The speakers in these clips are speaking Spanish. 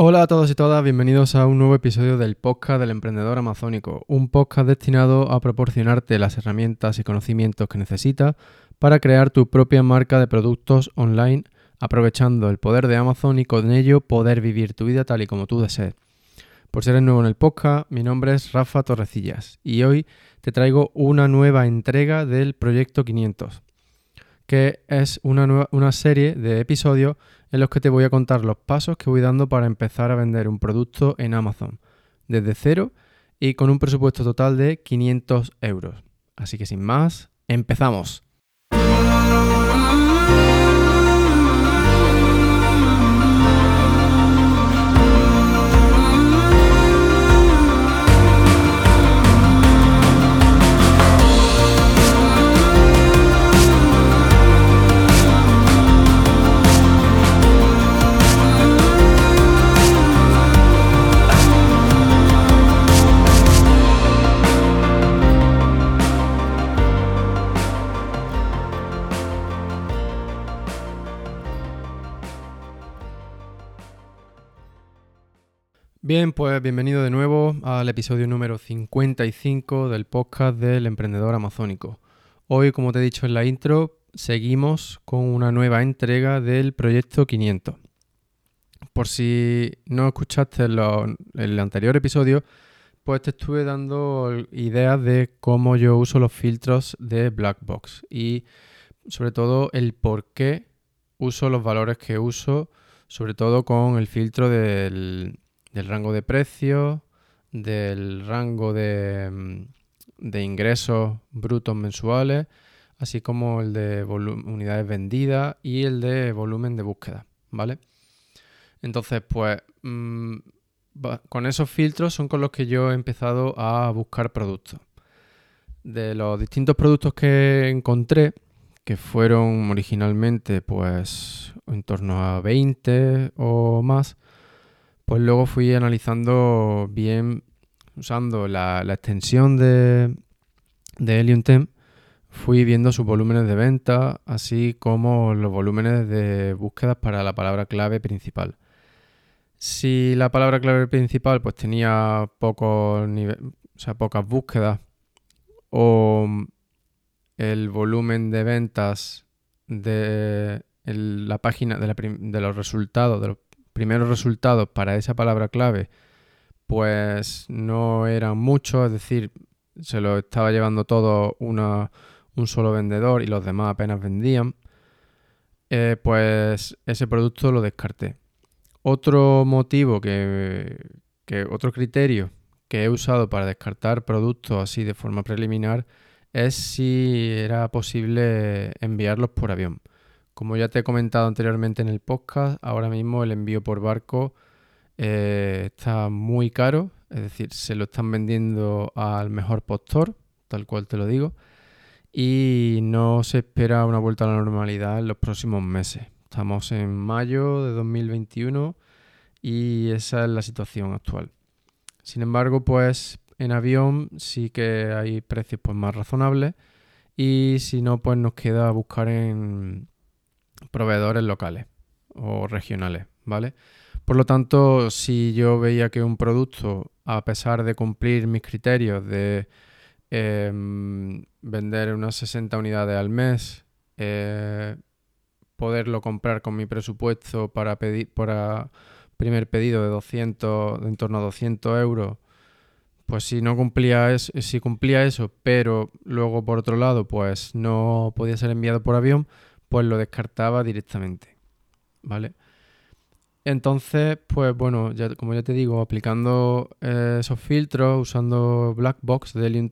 Hola a todos y todas, bienvenidos a un nuevo episodio del podcast del emprendedor amazónico, un podcast destinado a proporcionarte las herramientas y conocimientos que necesitas para crear tu propia marca de productos online, aprovechando el poder de Amazon y con ello poder vivir tu vida tal y como tú desees. Por ser nuevo en el podcast, mi nombre es Rafa Torrecillas y hoy te traigo una nueva entrega del Proyecto 500, que es una, una serie de episodios en los que te voy a contar los pasos que voy dando para empezar a vender un producto en Amazon desde cero y con un presupuesto total de 500 euros. Así que sin más, empezamos. Bien, pues bienvenido de nuevo al episodio número 55 del podcast del emprendedor amazónico. Hoy, como te he dicho en la intro, seguimos con una nueva entrega del proyecto 500. Por si no escuchaste el anterior episodio, pues te estuve dando ideas de cómo yo uso los filtros de Blackbox y sobre todo el por qué uso los valores que uso, sobre todo con el filtro del del rango de precios, del rango de, mm, de ingresos brutos mensuales, así como el de unidades vendidas y el de volumen de búsqueda, ¿vale? Entonces, pues mm, con esos filtros son con los que yo he empezado a buscar productos. De los distintos productos que encontré, que fueron originalmente pues en torno a 20 o más, pues luego fui analizando bien, usando la, extensión de, de Helium Temp, fui viendo sus volúmenes de venta, así como los volúmenes de búsquedas para la palabra clave principal. Si la palabra clave principal pues tenía pocos o sea, pocas búsquedas o el volumen de ventas de la página de, de los resultados de los primeros resultados para esa palabra clave pues no eran muchos, es decir, se lo estaba llevando todo una, un solo vendedor y los demás apenas vendían, eh, pues ese producto lo descarté. Otro motivo que, que, otro criterio que he usado para descartar productos así de forma preliminar es si era posible enviarlos por avión. Como ya te he comentado anteriormente en el podcast, ahora mismo el envío por barco eh, está muy caro, es decir, se lo están vendiendo al mejor postor, tal cual te lo digo, y no se espera una vuelta a la normalidad en los próximos meses. Estamos en mayo de 2021 y esa es la situación actual. Sin embargo, pues en avión sí que hay precios pues, más razonables y si no, pues nos queda buscar en proveedores locales o regionales, ¿vale? Por lo tanto, si yo veía que un producto, a pesar de cumplir mis criterios de em, vender unas 60 unidades al mes, eh, poderlo comprar con mi presupuesto para, pedir, para primer pedido de 200, de en torno a 200 euros, pues si no cumplía eso, si cumplía eso, pero luego por otro lado, pues no podía ser enviado por avión, pues lo descartaba directamente, ¿vale? Entonces, pues bueno, ya, como ya te digo, aplicando eh, esos filtros, usando Blackbox de Helium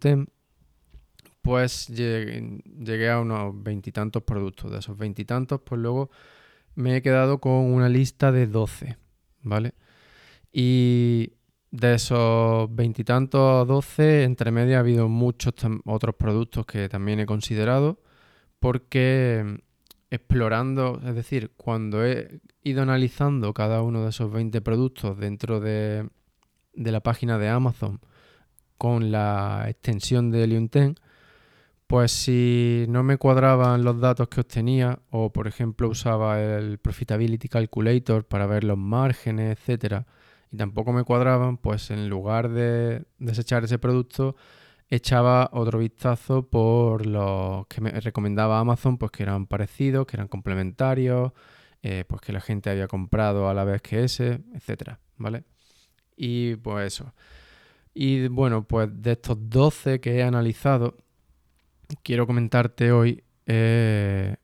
pues llegué, a unos veintitantos productos. De esos veintitantos, pues luego me he quedado con una lista de 12, ¿vale? Y de esos veintitantos a 12, entre medio ha habido muchos otros productos que también he considerado porque explorando, es decir, cuando he ido analizando cada uno de esos 20 productos dentro de, la página de Amazon con la extensión de Helium Pues si no me cuadraban los datos que obtenía, o por ejemplo usaba el Profitability Calculator para ver los márgenes, etcétera, y tampoco me cuadraban, pues en lugar de desechar ese producto, echaba otro vistazo por los que me recomendaba Amazon, pues que eran parecidos, que eran complementarios, eh, pues que la gente había comprado a la vez que ese, etcétera, ¿vale? Y pues eso. Y bueno, pues de estos 12 que he analizado, quiero comentarte hoy eh,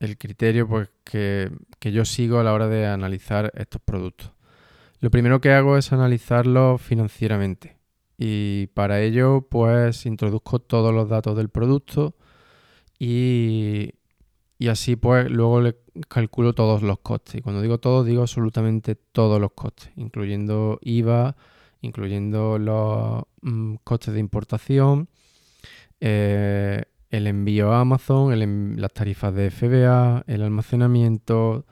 el criterio pues, que, que, yo sigo a la hora de analizar estos productos. Lo primero que hago es analizarlos financieramente y para ello pues introduzco todos los datos del producto y, y así pues luego le calculo todos los costes. Y cuando digo todos digo absolutamente todos los costes, incluyendo IVA, incluyendo los mm, costes de importación, eh, el envío a Amazon, las tarifas de FBA, el almacenamiento,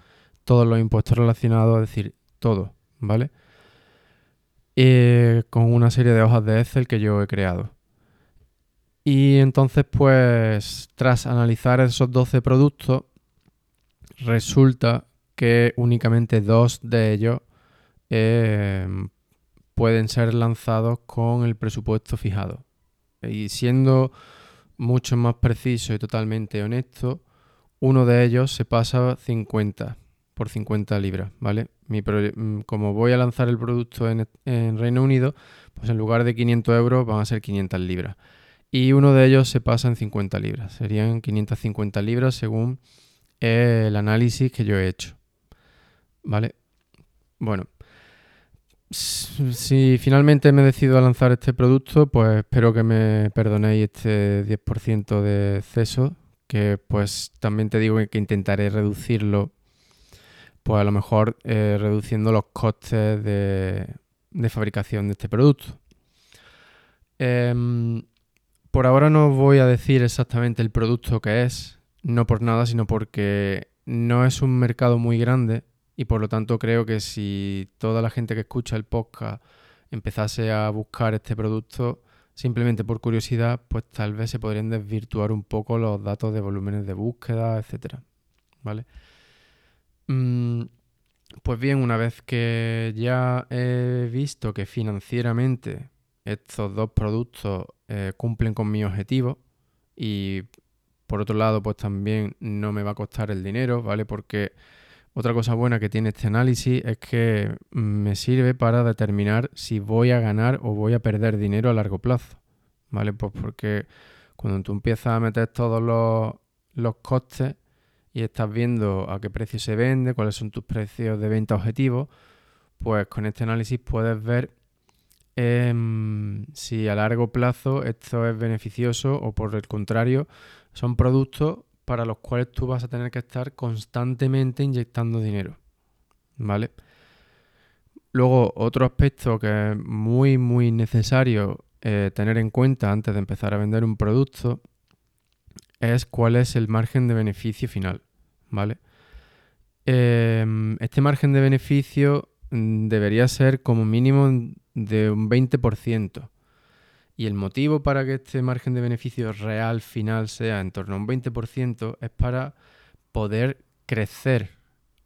todos los impuestos relacionados, es decir, todo, ¿vale? Eh, con una serie de hojas de Excel que yo he creado. Y entonces, pues, tras analizar esos 12 productos, resulta que únicamente dos de ellos eh, pueden ser lanzados con el presupuesto fijado. Y siendo mucho más preciso y totalmente honesto, uno de ellos se pasa 50 por 50 libras, ¿vale? Mm, como voy a lanzar el producto en, Reino Unido, pues en lugar de 500 euros van a ser 500 libras. Y uno de ellos se pasa en 50 libras. Serían 550 libras según el análisis que yo he hecho. ¿Vale? Bueno, si finalmente me decido a lanzar este producto, pues espero que me perdonéis este 10% de exceso, que pues también te digo que intentaré reducirlo, pues a lo mejor eh, reduciendo los costes de, fabricación de este producto. Em, por ahora no voy a decir exactamente el producto que es, no por nada, sino porque no es un mercado muy grande y por lo tanto creo que si toda la gente que escucha el podcast empezase a buscar este producto simplemente por curiosidad, pues tal vez se podrían desvirtuar un poco los datos de volúmenes de búsqueda, etcétera. ¿Vale? Mm, pues bien, una vez que ya he visto que financieramente estos dos productos eh, cumplen con mi objetivo y por otro lado, pues también no me va a costar el dinero, ¿vale? Porque otra cosa buena que tiene este análisis es que me sirve para determinar si voy a ganar o voy a perder dinero a largo plazo. ¿Vale? Pues porque cuando tú empiezas a meter todos los, costes y estás viendo a qué precio se vende, cuáles son tus precios de venta objetivos, pues con este análisis puedes ver em, si a largo plazo esto es beneficioso o por el contrario son productos para los cuales tú vas a tener que estar constantemente inyectando dinero. ¿Vale? Luego, otro aspecto que es muy, muy necesario eh, tener en cuenta antes de empezar a vender un producto es cuál es el margen de beneficio final. ¿Vale? Em, este margen de beneficio mm, debería ser como mínimo de un 20%. Y el motivo para que este margen de beneficio real final sea en torno a un 20% es para poder crecer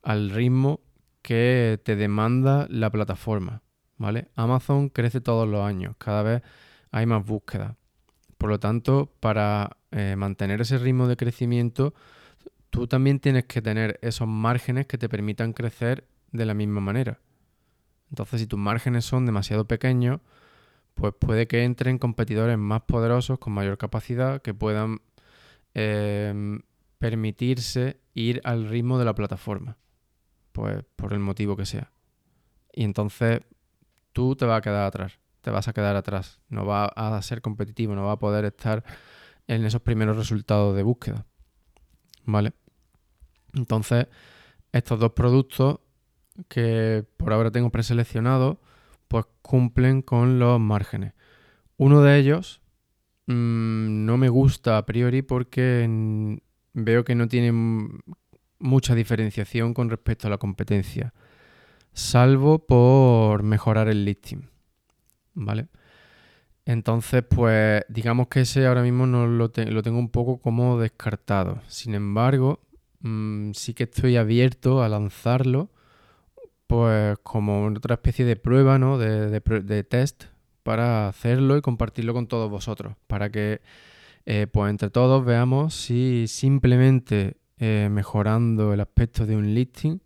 al ritmo que te demanda la plataforma. ¿vale? Amazon crece todos los años, cada vez hay más búsqueda. Por lo tanto, para eh, mantener ese ritmo de crecimiento, tú también tienes que tener esos márgenes que te permitan crecer de la misma manera. Entonces, si tus márgenes son demasiado pequeños, pues puede que entren competidores más poderosos con mayor capacidad que puedan em, permitirse ir al ritmo de la plataforma, pues por el motivo que sea. Y entonces tú te vas a quedar atrás, te vas a quedar atrás, no va a ser competitivo, no va a poder estar en esos primeros resultados de búsqueda. ¿Vale? Entonces, estos dos productos que por ahora tengo preseleccionados, pues cumplen con los márgenes. Uno de ellos mm, no me gusta a priori porque veo que no tiene mucha diferenciación con respecto a la competencia, salvo por mejorar el listing. ¿Vale? Entonces, pues digamos que ese ahora mismo no lo, tengo un poco como descartado. Sin embargo, mm, sí que estoy abierto a lanzarlo, pues como otra especie de prueba, ¿no? De, test para hacerlo y compartirlo con todos vosotros, para que eh, pues entre todos veamos si simplemente eh, mejorando el aspecto de un listing,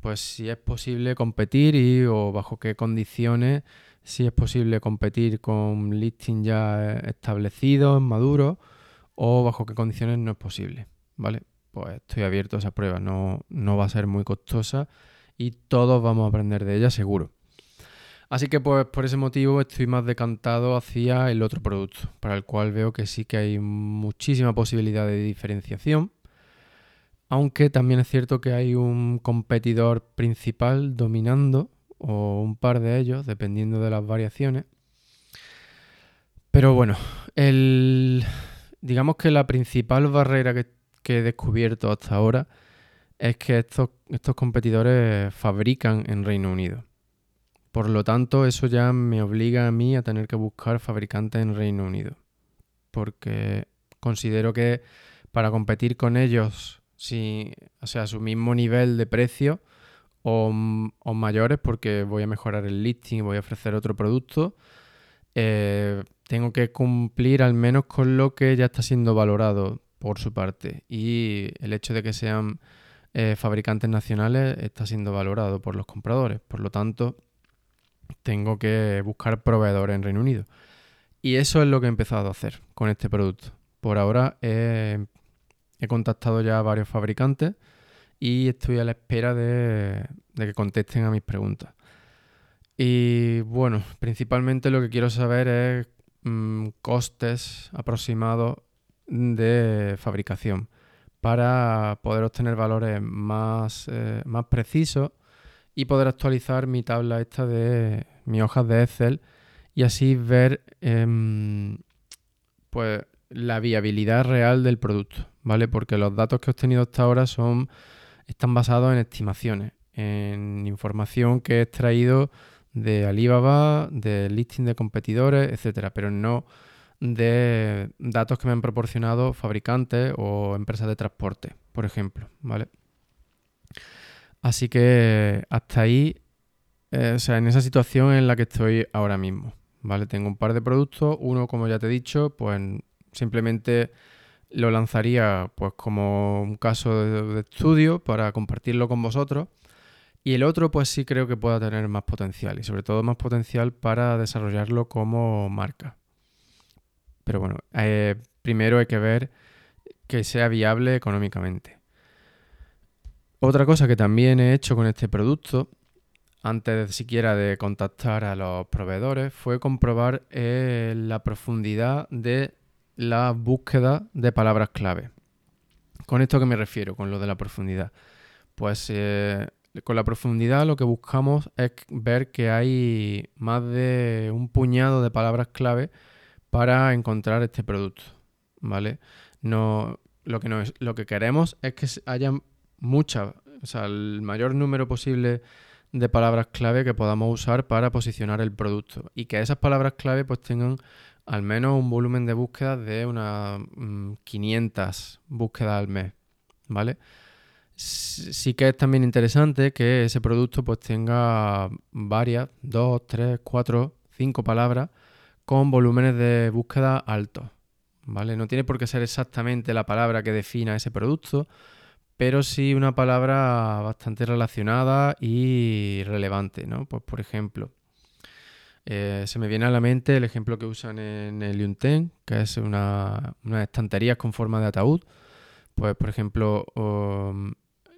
pues si es posible competir y o bajo qué condiciones si es posible competir con listing ya establecidos, maduros, o bajo qué condiciones no es posible, ¿vale? Pues estoy abierto a esa prueba, no, no va a ser muy costosa y todos vamos a aprender de ella seguro. Así que pues por ese motivo estoy más decantado hacia el otro producto, para el cual veo que sí que hay muchísima posibilidad de diferenciación, aunque también es cierto que hay un competidor principal dominando o un par de ellos, dependiendo de las variaciones. Pero bueno, el, digamos que la principal barrera que, he descubierto hasta ahora es que estos, estos competidores fabrican en Reino Unido. Por lo tanto, eso ya me obliga a mí a tener que buscar fabricantes en Reino Unido. Porque considero que para competir con ellos, si, o sea, a su mismo nivel de precio, o, mayores porque voy a mejorar el listing y voy a ofrecer otro producto, eh, tengo que cumplir al menos con lo que ya está siendo valorado por su parte. Y el hecho de que sean eh, fabricantes nacionales está siendo valorado por los compradores. Por lo tanto, tengo que buscar proveedores en Reino Unido. Y eso es lo que he empezado a hacer con este producto. Por ahora he contactado ya a varios fabricantes y estoy a la espera de, que contesten a mis preguntas. Y bueno, principalmente lo que quiero saber es mm, costes aproximados de fabricación para poder obtener valores más, eh, más precisos y poder actualizar mi tabla esta de mis hojas de Excel y así ver em, pues la viabilidad real del producto, ¿vale? Porque los datos que he obtenido hasta ahora son están basados en estimaciones, en información que he extraído de Alibaba, de listing de competidores, etcétera, pero no de datos que me han proporcionado fabricantes o empresas de transporte, por ejemplo, ¿vale? Así que hasta ahí, eh, o sea, en esa situación en la que estoy ahora mismo, ¿vale? Tengo un par de productos, uno, como ya te he dicho, pues simplemente lo lanzaría pues como un caso de, estudio para compartirlo con vosotros. Y el otro pues sí creo que pueda tener más potencial y sobre todo más potencial para desarrollarlo como marca. Pero bueno, eh, primero hay que ver que sea viable económicamente. Otra cosa que también he hecho con este producto, antes de siquiera de contactar a los proveedores, fue comprobar eh, la profundidad de la búsqueda de palabras clave. ¿Con esto qué me refiero? Con lo de la profundidad. Pues eh, con la profundidad lo que buscamos es ver que hay más de un puñado de palabras clave para encontrar este producto. ¿Vale? No, lo, que no es, lo que queremos es que haya muchas, o sea, el mayor número posible de palabras clave que podamos usar para posicionar el producto y que esas palabras clave pues tengan al menos un volumen de búsquedas de unas 500 mm, búsquedas al mes, ¿vale? Sí que es también interesante que ese producto pues tenga varias, dos, tres, cuatro, cinco palabras con volúmenes de búsqueda altos, ¿vale? No tiene por qué ser exactamente la palabra que defina ese producto, pero sí una palabra bastante relacionada y relevante, ¿no? Pues por ejemplo, eh, se me viene a la mente el ejemplo que usan en el Yunten, que es una, unas estanterías con forma de ataúd. Pues, por ejemplo,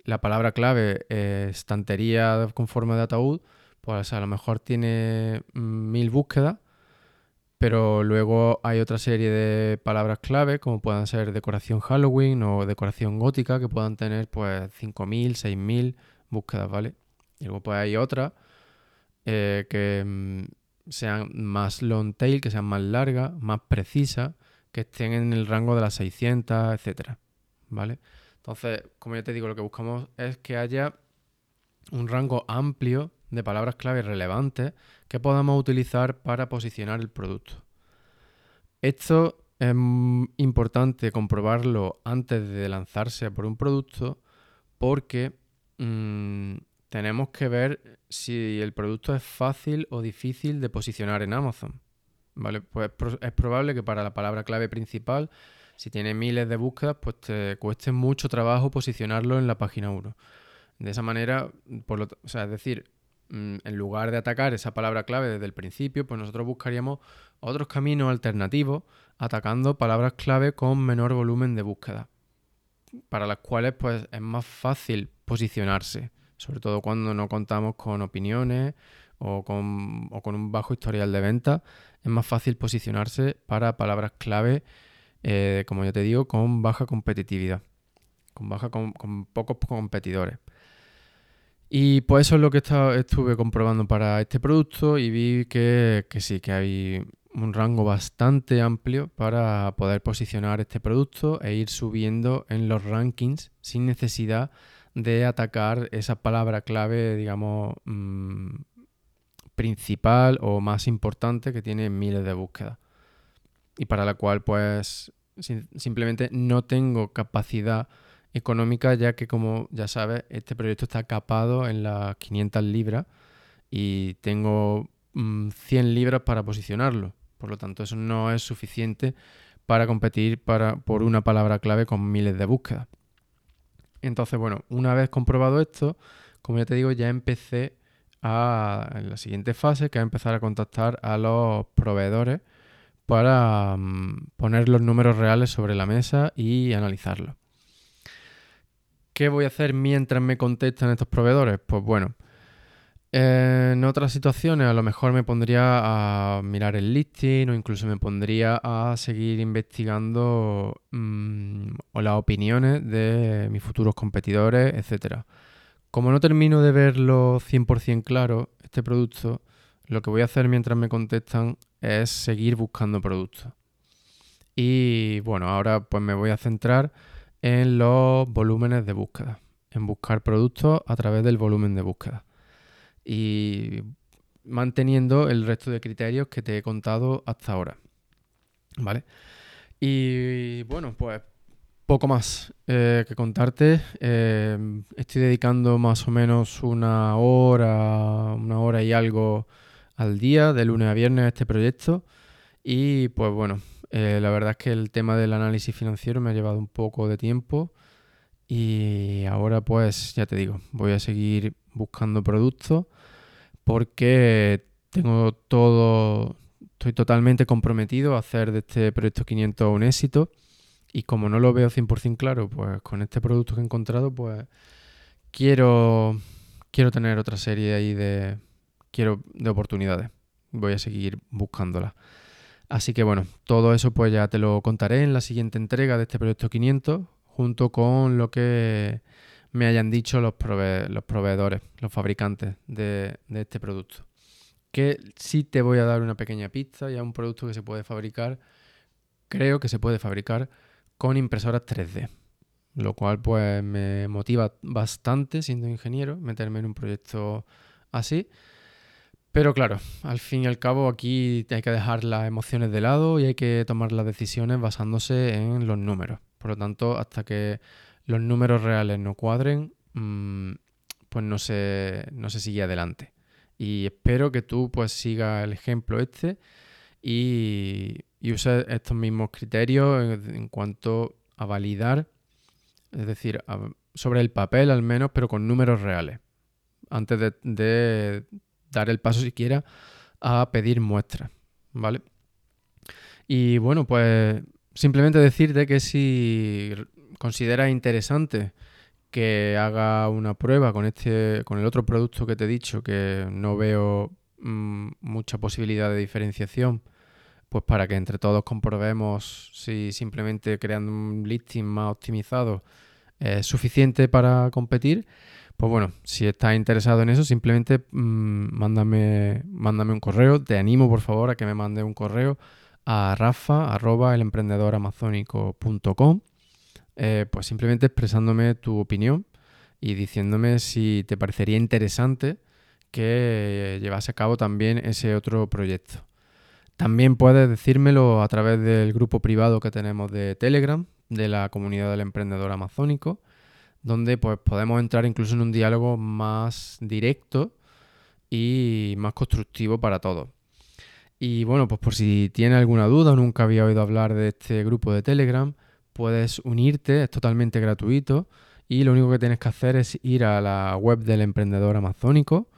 la palabra clave estantería con forma de ataúd, pues a lo mejor tiene mil búsquedas, pero luego hay otra serie de palabras clave, como puedan ser decoración Halloween o decoración gótica, que puedan tener pues 5.000, 6.000 búsquedas, ¿vale? Y luego pues hay otra eh, que mm, sean más long tail, que sean más largas, más precisas, que estén en el rango de las 600, etcétera, ¿vale? Entonces, como ya te digo, lo que buscamos es que haya un rango amplio de palabras clave relevantes que podamos utilizar para posicionar el producto, Esto es importante comprobarlo antes de lanzarse por un producto porque mm, tenemos que ver si el producto es fácil o difícil de posicionar en Amazon. ¿Vale? Pues es probable que para la palabra clave principal, si tiene miles de búsquedas, pues te cueste mucho trabajo posicionarlo en la página 1. De esa manera, por lo, o sea, es decir, mm, en lugar de atacar esa palabra clave desde el principio, pues nosotros buscaríamos otros caminos alternativos atacando palabras clave con menor volumen de búsqueda, para las cuales pues es más fácil posicionarse, sobre todo cuando no contamos con opiniones o con, un bajo historial de venta, es más fácil posicionarse para palabras clave, eh, como ya te digo, con baja competitividad, con, baja, con pocos competidores. Y pues eso es lo que estuve comprobando para este producto y vi que, sí, que hay un rango bastante amplio para poder posicionar este producto e ir subiendo en los rankings sin necesidad de atacar esa palabra clave, digamos, mm, principal o más importante que tiene miles de búsquedas. Y para la cual pues simplemente no tengo capacidad económica, ya que como ya sabes, este proyecto está capado en las 500 libras y tengo 100 mm, libras para posicionarlo. Por lo tanto, eso no es suficiente para competir para, por una palabra clave con miles de búsquedas. Entonces, bueno, una vez comprobado esto, como ya te digo, ya empecé a, en la siguiente fase, que es empezar a contactar a los proveedores para mm, poner los números reales sobre la mesa y analizarlos. ¿Qué voy a hacer mientras me contestan estos proveedores? Pues bueno, en otras situaciones a lo mejor me pondría a mirar el listing o incluso me pondría a seguir investigando mm, o las opiniones de mis futuros competidores, etc. Como no termino de verlo 100% claro, este producto, lo que voy a hacer mientras me contestan es seguir buscando productos. Y bueno, ahora pues me voy a centrar en los volúmenes de búsqueda, en buscar productos a través del volumen de búsqueda. Y manteniendo el resto de criterios que te he contado hasta ahora. ¿Vale? Y bueno, pues poco más eh, que contarte. Eh, estoy dedicando más o menos una hora, una hora y algo al día, de lunes a viernes, a este proyecto. Y pues bueno, eh, la verdad es que el tema del análisis financiero me ha llevado un poco de tiempo y ahora pues ya te digo, voy a seguir buscando productos porque tengo todo, estoy totalmente comprometido a hacer de este proyecto 500 un éxito y como no lo veo 100% claro, pues con este producto que he encontrado pues quiero, quiero tener otra serie ahí de, quiero, de oportunidades. Voy a seguir buscándolas. Así que bueno, todo eso pues ya te lo contaré en la siguiente entrega de este proyecto 500, junto con lo que me hayan dicho los, proveedores, los fabricantes de, este producto. Que sí te voy a dar una pequeña pista, ya un producto que se puede fabricar, creo que se puede fabricar con impresoras 3D. Lo cual pues me motiva bastante siendo ingeniero meterme en un proyecto así. Pero claro, al fin y al cabo aquí hay que dejar las emociones de lado y hay que tomar las decisiones basándose en los números. Por lo tanto, hasta que los números reales no cuadren, mm, pues no se, no se sigue adelante. Y espero que tú pues sigas el ejemplo este y, uses estos mismos criterios en, cuanto a validar, es decir, sobre el papel al menos, pero con números reales. Antes de dar el paso siquiera a pedir muestras, ¿vale? Y bueno, pues simplemente decirte que si consideras interesante que haga una prueba con este con el otro producto que te he dicho que no veo mm, mucha posibilidad de diferenciación pues para que entre todos comprobemos si simplemente creando un listing más optimizado es suficiente para competir pues bueno, si estás interesado en eso, simplemente mm, mándame, mándame un correo. Te animo, por favor, a que me mande un correo a rafa eh, pues simplemente expresándome tu opinión y diciéndome si te parecería interesante que llevase a cabo también ese otro proyecto. También puedes decírmelo a través del grupo privado que tenemos de Telegram, de la comunidad del emprendedor amazónico, donde pues, podemos entrar incluso en un diálogo más directo y más constructivo para todos. Y bueno, pues por si tienes alguna duda nunca había oído hablar de este grupo de Telegram, puedes unirte, es totalmente gratuito y lo único que tienes que hacer es ir a la web del emprendedor amazónico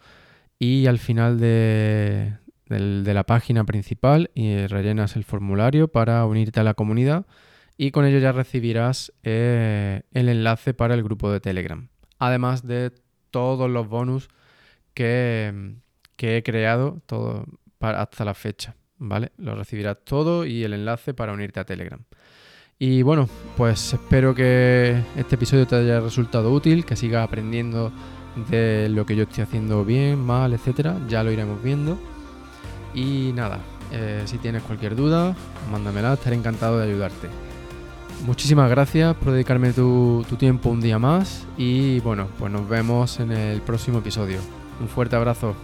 y al final de, de la página principal y rellenas el formulario para unirte a la comunidad y con ello ya recibirás eh, el enlace para el grupo de Telegram. Además de todos los bonus que, he creado todo hasta la fecha. ¿Vale? Lo recibirás todo y el enlace para unirte a Telegram. Y bueno, pues espero que este episodio te haya resultado útil, que sigas aprendiendo de lo que yo estoy haciendo bien, mal, etcétera. Ya lo iremos viendo. Y nada, eh, si tienes cualquier duda, mándamela, estaré encantado de ayudarte. Muchísimas gracias por dedicarme tu, tu tiempo un día más y bueno, pues nos vemos en el próximo episodio. Un fuerte abrazo.